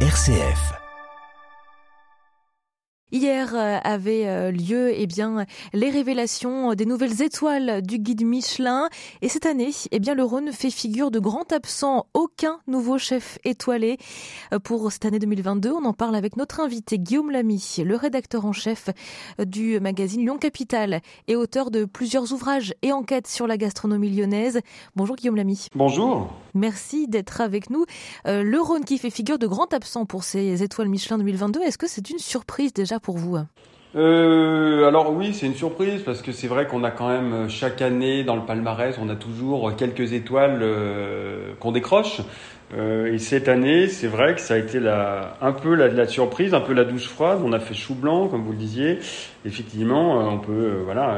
RCF. Hier euh, avait euh, lieu eh bien, les révélations des nouvelles étoiles du guide Michelin. Et cette année, eh bien, le Rhône fait figure de grand absent. Aucun nouveau chef étoilé euh, pour cette année 2022. On en parle avec notre invité Guillaume Lamy, le rédacteur en chef du magazine Lyon Capital et auteur de plusieurs ouvrages et enquêtes sur la gastronomie lyonnaise. Bonjour Guillaume Lamy. Bonjour. Merci d'être avec nous. le Rhône qui fait figure de grand absent pour ces étoiles Michelin 2022. Est-ce que c'est une surprise déjà pour vous euh, alors oui, c'est une surprise parce que c'est vrai qu'on a quand même euh, chaque année dans le palmarès, on a toujours quelques étoiles euh, qu'on décroche. et cette année, c'est vrai que ça a été un peu la, la, surprise, un peu la douche froide. On a fait chou blanc, comme vous le disiez. Effectivement, on peut, voilà,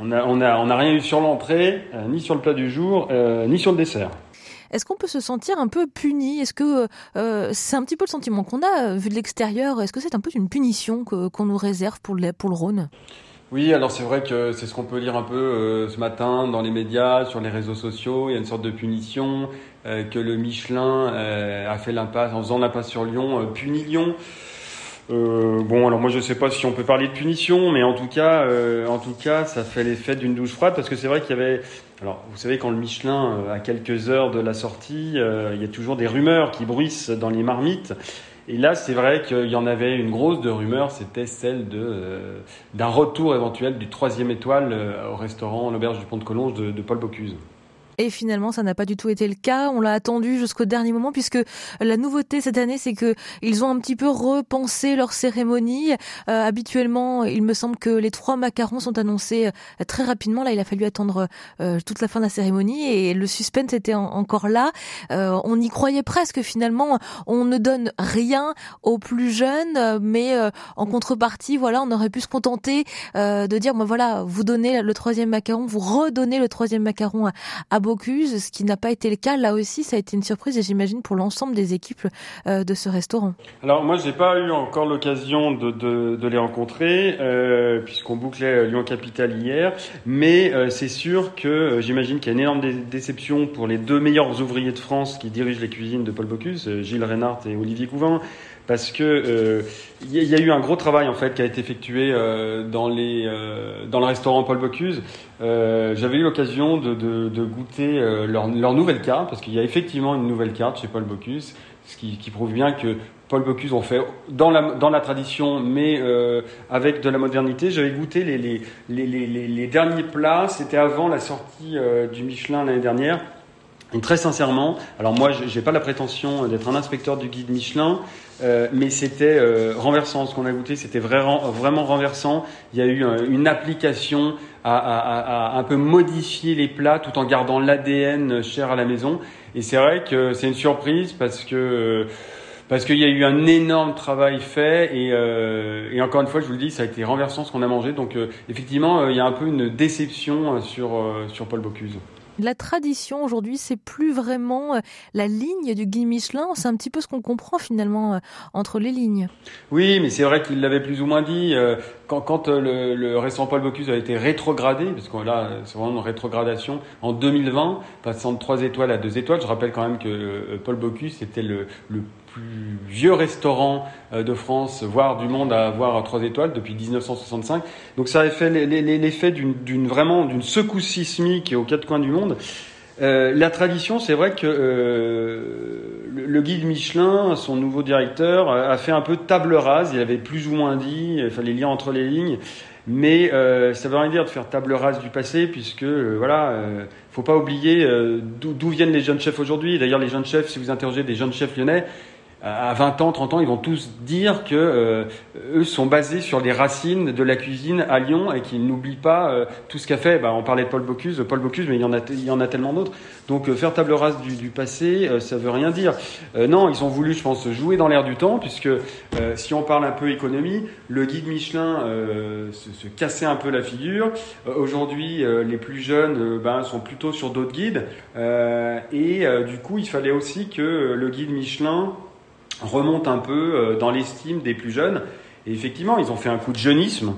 on a, on a, on a rien eu sur l'entrée, ni sur le plat du jour, ni sur le dessert. Est-ce qu'on peut se sentir un peu puni? Est-ce que euh, c'est un petit peu le sentiment qu'on a euh, vu de l'extérieur Est-ce que c'est un peu une punition qu'on nous réserve pour le, pour Rhône? Oui, alors c'est vrai que c'est ce qu'on peut lire un peu euh, ce matin dans les médias, sur les réseaux sociaux. Il y a une sorte de punition que le Michelin a fait l'impasse en faisant l'impasse sur Lyon, punit Lyon. Euh, bon, alors moi je sais pas si on peut parler de punition, mais en tout cas, euh, en tout cas, ça fait l'effet d'une douche froide parce que c'est vrai qu'il y avait. Alors, vous savez, quand le Michelin, euh, à quelques heures de la sortie, il y a toujours des rumeurs qui bruissent dans les marmites. Et là, c'est vrai qu'il y en avait une grosse de rumeurs, c'était celle de d'un retour éventuel du troisième étoile au restaurant l'auberge du Pont de Collonges de, de Paul Bocuse. Et finalement, ça n'a pas du tout été le cas. On l'a attendu jusqu'au dernier moment puisque la nouveauté cette année, c'est que ils ont un petit peu repensé leur cérémonie. Euh, habituellement, il me semble que les trois macarons sont annoncés euh, très rapidement. Là, il a fallu attendre euh, toute la fin de la cérémonie et le suspense était encore là. on y croyait presque finalement. On ne donne rien aux plus jeunes, mais en contrepartie, voilà, on aurait pu se contenter de dire, moi voilà, vous donnez le troisième macaron, vous redonnez le troisième macaron à Bocuse, ce qui n'a pas été le cas. Là aussi, ça a été une surprise et j'imagine pour l'ensemble des équipes euh, de ce restaurant. Alors moi, j'ai pas eu encore l'occasion de, les rencontrer euh, puisqu'on bouclait Lyon Capital hier, mais euh, c'est sûr que j'imagine qu'il y a une énorme déception pour les deux meilleurs ouvriers de France qui dirigent les cuisines de Paul Bocuse, Gilles Reynard et Olivier Couvin parce que il y, a eu un gros travail en fait qui a été effectué dans les dans le restaurant Paul Bocuse. J'avais eu l'occasion de, de, de, goûter leur, leur, nouvelle carte parce qu'il y a effectivement une nouvelle carte chez Paul Bocuse, ce qui, qui prouve bien que Paul Bocuse ont fait dans la, dans la tradition, mais avec de la modernité. J'avais goûté les, les, les, les, les derniers plats, c'était avant la sortie du Michelin l'année dernière. Et très sincèrement, alors moi, j'ai pas la prétention d'être un inspecteur du guide Michelin, euh, mais c'était euh, renversant. Ce qu'on a goûté, c'était vraiment, vraiment renversant. Il y a eu euh, une application à, à, à, un peu modifier les plats tout en gardant l'ADN cher à la maison. Et c'est vrai que c'est une surprise parce que parce qu'il y a eu un énorme travail fait et, et, encore une fois, je vous le dis, ça a été renversant ce qu'on a mangé. Donc effectivement, il y a un peu une déception sur sur Paul Bocuse. La tradition aujourd'hui, c'est plus vraiment euh, la ligne du guide Michelin. C'est un petit peu ce qu'on comprend finalement euh, entre les lignes. Oui, mais c'est vrai qu'il l'avait plus ou moins dit. Euh, quand, le, restaurant Paul Bocuse a été rétrogradé, parce que là, c'est vraiment une rétrogradation, en 2020, passant de 3 étoiles à 2 étoiles. Je rappelle quand même que Paul Bocuse était le plus vieux restaurant de France, voire du monde, à avoir trois étoiles depuis 1965. Donc ça a fait l'effet d'une vraiment d'une secousse sismique aux quatre coins du monde. Euh, la tradition, c'est vrai que euh, le, guide Michelin, son nouveau directeur, a fait un peu table rase. Il avait plus ou moins dit, il fallait lire entre les lignes. Mais euh, ça veut rien dire de faire table rase du passé, puisque euh, voilà, euh, faut pas oublier d'où viennent les jeunes chefs aujourd'hui. D'ailleurs, les jeunes chefs, si vous interrogez des jeunes chefs lyonnais, à 20 ans, 30 ans, ils vont tous dire que euh, eux sont basés sur les racines de la cuisine à Lyon et qu'ils n'oublient pas euh, tout ce qu'a fait. Bah, on parlait de Paul Bocuse, Paul Bocuse, mais il y en a, tellement d'autres. Donc euh, faire table rase du, passé, ça veut rien dire. non, ils ont voulu, je pense, jouer dans l'air du temps, puisque si on parle un peu économie, le guide Michelin se, se, cassait un peu la figure. Aujourd'hui, les plus jeunes ben, sont plutôt sur d'autres guides, et du coup, il fallait aussi que le guide Michelin remonte un peu euh, dans l'estime des plus jeunes. Et effectivement, ils ont fait un coup de jeunisme.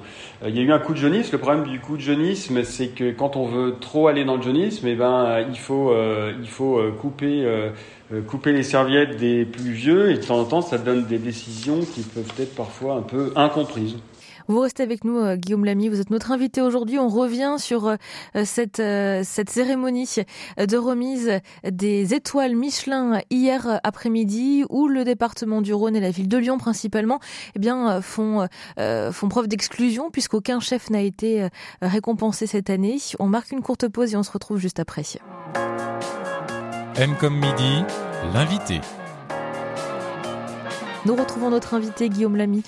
il y a eu un coup de jeunisme. Le problème du coup de jeunisme, c'est que quand on veut trop aller dans le jeunisme, eh ben, il faut, il faut couper, couper les serviettes des plus vieux. Et de temps en temps, ça donne des décisions qui peuvent être parfois un peu incomprises. Vous restez avec nous, euh, Guillaume Lamy. Vous êtes notre invité aujourd'hui. On revient sur euh, cette, euh, cette cérémonie de remise des étoiles Michelin hier après-midi, où le département du Rhône et la ville de Lyon principalement, eh bien, font, font preuve d'exclusion puisqu'aucun chef n'a été récompensé cette année. On marque une courte pause et on se retrouve juste après. M comme midi, l'invité. Nous retrouvons notre invité Guillaume Lamy,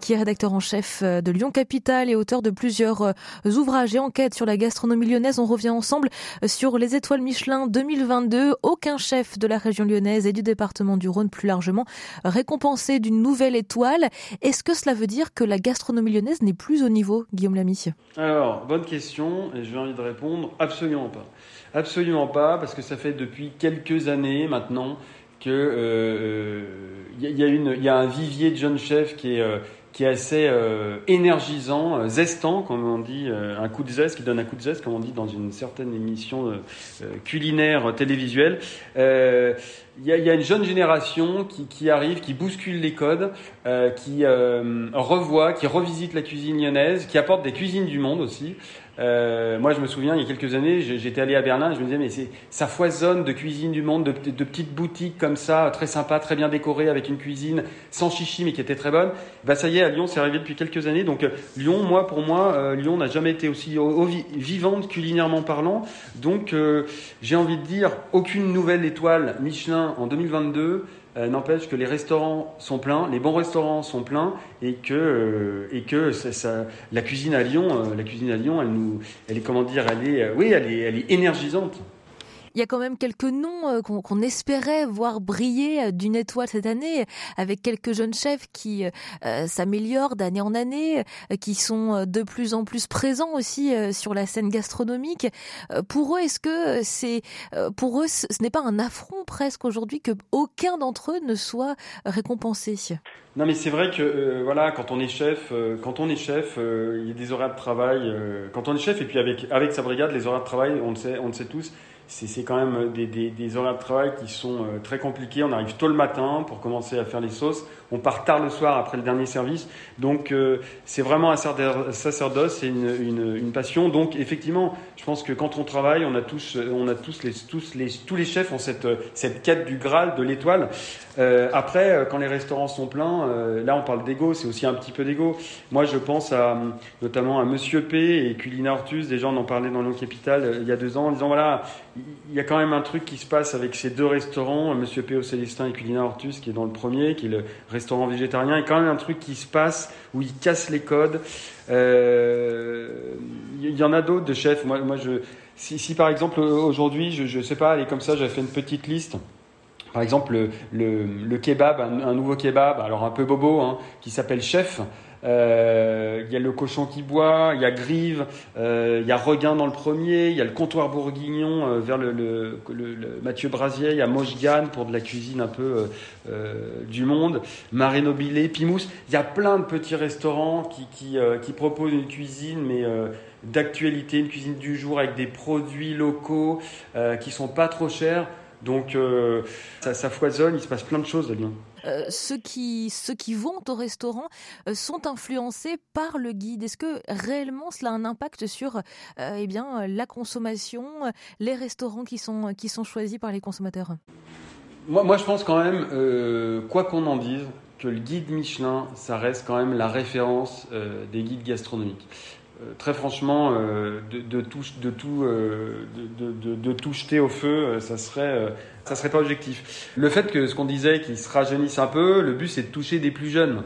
qui est rédacteur en chef de Lyon Capital et auteur de plusieurs euh, ouvrages et enquêtes sur la gastronomie lyonnaise. On revient ensemble sur les étoiles Michelin 2022. Aucun chef de la région lyonnaise et du département du Rhône plus largement récompensé d'une nouvelle étoile. Est-ce que cela veut dire que la gastronomie lyonnaise n'est plus au niveau, Guillaume Lamy? Alors, bonne question et j'ai envie de répondre absolument pas. Absolument pas, parce que ça fait depuis quelques années maintenant que euh, il y, a un vivier de jeunes chefs qui est euh, assez euh, énergisant, zestant, comme on dit, un coup de zeste, qui donne un coup de zeste, comme on dit dans une certaine émission culinaire télévisuelle. Il y, a, une jeune génération qui, arrive, qui bouscule les codes, qui revoit, qui revisite la cuisine lyonnaise, qui apporte des cuisines du monde aussi. Euh, moi, je me souviens, il y a quelques années, j'étais allé à Berlin je me disais, mais ça foisonne de cuisine du monde, de, petites boutiques comme ça, très sympa, très bien décorées, avec une cuisine sans chichi, mais qui était très bonne. Bah, ça y est, à Lyon, c'est arrivé depuis quelques années. Donc, euh, Lyon, moi, pour moi, euh, Lyon n'a jamais été aussi vivante culinairement parlant. Donc, j'ai envie de dire, aucune nouvelle étoile Michelin en 2022. Euh, n'empêche que les restaurants sont pleins, les bons restaurants sont pleins et que, euh, et que ça, la cuisine à Lyon, euh, la cuisine à Lyon, elle nous, elle est comment dire, elle est, oui, elle est, elle est énergisante il y a quand même quelques noms euh, qu'on espérait voir briller euh, d'une étoile cette année, avec quelques jeunes chefs qui euh, s'améliorent d'année en année, qui sont de plus en plus présents aussi sur la scène gastronomique. Pour eux, est-ce que c'est pour eux ce n'est pas un affront presque aujourd'hui que aucun d'entre eux ne soit récompensé? Non mais c'est vrai que voilà quand on est chef quand on est chef il y a des horaires de travail quand on est chef et puis avec avec sa brigade les horaires de travail on le sait on le sait tous c'est quand même des, des, des, horaires de travail qui sont euh, très compliqués. On arrive tôt le matin pour commencer à faire les sauces. On part tard le soir après le dernier service. Donc euh, c'est vraiment un sacerdoce, c'est une, passion. Donc effectivement, je pense que quand on travaille, on a tous, on a tous les, tous les, tous les chefs ont cette, cette quête du Graal, de l'étoile. Euh, après, euh, quand les restaurants sont pleins, euh, là on parle d'ego, c'est aussi un petit peu d'ego. Moi je pense à notamment à Monsieur P et Culina Hortus, des gens en ont parlé dans le Capital il y a deux ans en disant voilà, il y a quand même un truc qui se passe avec ces deux restaurants, Monsieur P au Célestin et Culina Hortus qui est dans le premier, qui est le restaurant végétarien, il y a quand même un truc qui se passe où ils cassent les codes. Il y en a d'autres de chefs. Moi, moi je, si, par exemple aujourd'hui, je ne sais pas, aller comme ça, j'avais fait une petite liste. Par exemple, le, le, kebab, un, nouveau kebab, alors un peu bobo, hein, qui s'appelle Chef. Euh, il y a le cochon qui boit, il y a Grive, euh, il y a Regain dans le premier, il y a le comptoir bourguignon euh, vers le, Mathieu Brasier, il y a Moshgan pour de la cuisine un peu du monde, Maré Nobilé, Pimous. Il y a plein de petits restaurants qui, proposent une cuisine, mais d'actualité, une cuisine du jour avec des produits locaux qui sont pas trop chers. Donc euh, ça, foisonne, il se passe plein de choses à Lyon. Euh, ceux, qui, ceux qui vont au restaurant euh, sont influencés par le guide. Est-ce que réellement cela a un impact sur eh bien, la consommation, les restaurants qui sont, choisis par les consommateurs? Moi, je pense quand même, quoi qu'on en dise, que le guide Michelin, ça reste quand même la référence des guides gastronomiques. Euh, très franchement, euh, de, tout, de, tout, euh, de, tout jeter au feu, ça serait, ça serait pas objectif. Le fait que ce qu'on disait, qu'ils se rajeunissent un peu, le but c'est de toucher des plus jeunes.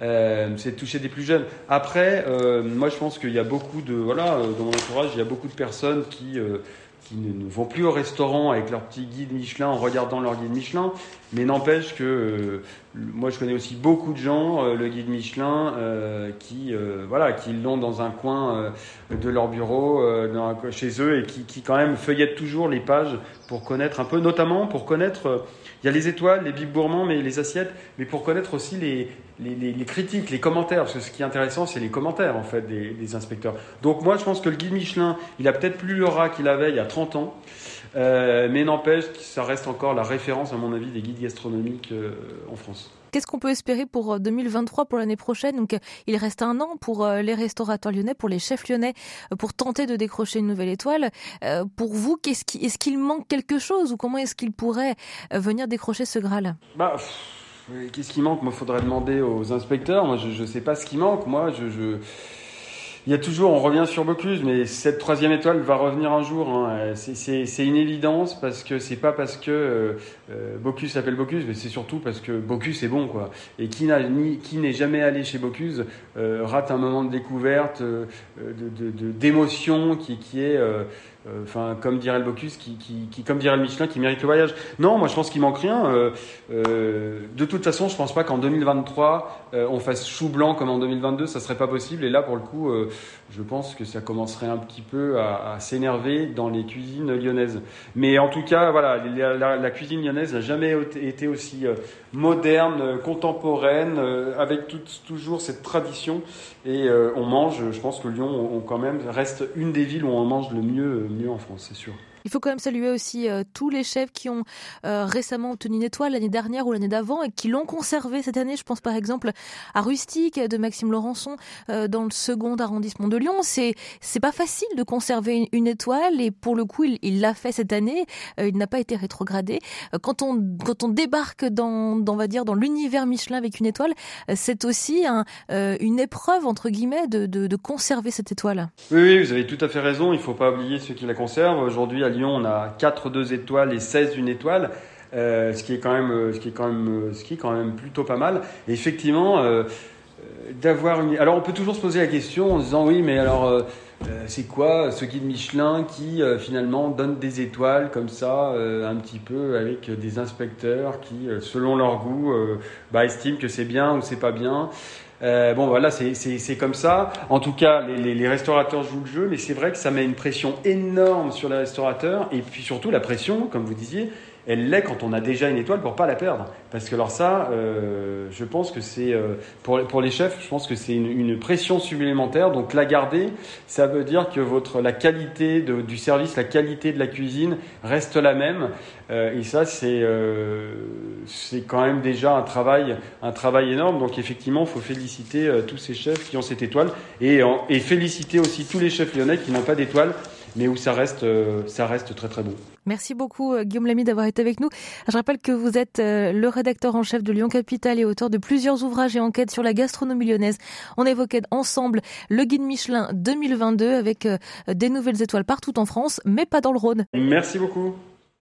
c'est de toucher des plus jeunes. Après, moi je pense qu'il y a beaucoup de, voilà, dans mon entourage, il y a beaucoup de personnes qui qui ne, vont plus au restaurant avec leur petit guide Michelin en regardant leur guide Michelin, mais n'empêche que moi je connais aussi beaucoup de gens, euh, le guide Michelin, euh, qui voilà, qui l'ont dans un coin de leur bureau, dans chez eux, et qui, qui, quand même feuillettent toujours les pages pour connaître un peu, notamment pour connaître Il y a les étoiles, les big gourmands, mais les assiettes, mais pour connaître aussi les, les, critiques, les commentaires, parce que ce qui est intéressant, c'est les commentaires en fait des, inspecteurs. Donc moi, je pense que le guide Michelin, il a peut-être plus rat qu'il avait il y a 30 ans, euh, mais n'empêche que ça reste encore la référence, à mon avis, des guides gastronomiques euh, en France. Qu'est-ce qu'on peut espérer pour 2023, euh, pour l'année prochaine? Donc, il reste un an pour les restaurateurs lyonnais, pour les chefs lyonnais, pour tenter de décrocher une nouvelle étoile. Pour vous, qu'est-ce qui, est-ce qu'il manque quelque chose ou comment est-ce qu'il pourrait venir décrocher ce Graal? Bah, Qu'est-ce qui manque? Moi, il faudrait demander aux inspecteurs. Moi, je ne sais pas ce qui manque. Moi, je, je... Il y a toujours, on revient sur Bocuse, mais cette troisième étoile va revenir un jour. Hein. C'est une évidence parce que c'est pas parce que euh, euh, Bocuse s'appelle Bocuse, mais c'est surtout parce que Bocuse est bon, quoi. Et qui n'est jamais allé chez Bocuse euh, rate un moment de découverte, d'émotion de, de, qui, qui est euh, enfin comme dirait le Bocuse, qui, qui, comme dirait le Michelin, qui mérite le voyage. Non, moi je pense qu'il manque rien. Euh, euh, de toute façon, je pense pas qu'en 2023 on fasse chou blanc comme en 2022, ça serait pas possible. Et là, pour le coup, je pense que ça commencerait un petit peu à, s'énerver dans les cuisines lyonnaises. Mais en tout cas, voilà, la, cuisine lyonnaise n'a jamais été aussi moderne, contemporaine, avec toujours cette tradition. Et on mange. Je pense que Lyon, on, quand même reste une des villes où on mange le mieux mieux en France, c'est sûr. Il faut quand même saluer aussi euh, tous les chefs qui ont euh, récemment obtenu une étoile l'année dernière ou l'année d'avant et qui l'ont conservé cette année. Je pense par exemple à Rustique de Maxime Laurençon euh, dans le second arrondissement de Lyon. C'est c'est pas facile de conserver une, étoile et pour le coup il l'a fait cette année. il n'a pas été rétrogradé. Quand on quand on débarque dans, dans dans l'univers Michelin avec une étoile, c'est aussi un, une épreuve entre guillemets de, de, conserver cette étoile. Oui, oui, vous avez tout à fait raison. Il faut pas oublier ceux qui la conservent. Aujourd'hui Lyon, on a 4 2 étoiles et 16 une étoile. Euh, ce qui est quand même euh, ce qui est quand même euh, ce qui est quand même plutôt pas mal effectivement d'avoir une alors on peut toujours se poser la question en se disant oui mais alors c'est quoi ce guide Michelin qui finalement donne des étoiles comme ça un petit peu avec des inspecteurs qui selon leur goût bah, estiment que c'est bien ou c'est pas bien euh, bon, voilà, c'est comme ça. En tout cas, les, les, restaurateurs jouent le jeu, mais c'est vrai que ça met une pression énorme sur les restaurateurs. Et puis surtout, la pression, comme vous disiez, elle l'est quand on a déjà une étoile pour pas la perdre. Parce que alors ça, euh, je pense que c'est euh, pour, les chefs, je pense que c'est une, une, pression supplémentaire. Donc la garder, ça veut dire que votre la qualité du service, la qualité de la cuisine reste la même. Euh, et ça, c'est euh, c'est quand même déjà un travail un travail énorme. Donc effectivement, faut féliciter euh, tous ces chefs qui ont cette étoile et, et féliciter aussi tous les chefs lyonnais qui n'ont pas d'étoile mais où ça reste, euh, ça reste très très bon. Merci beaucoup euh, Guillaume Lamy d'avoir été avec nous. Je rappelle que vous êtes euh, le rédacteur en chef de Lyon Capital et auteur de plusieurs ouvrages et enquêtes sur la gastronomie lyonnaise. On évoquait ensemble le guide Michelin 2022 avec des nouvelles étoiles partout en France, mais pas dans le Rhône. Merci beaucoup.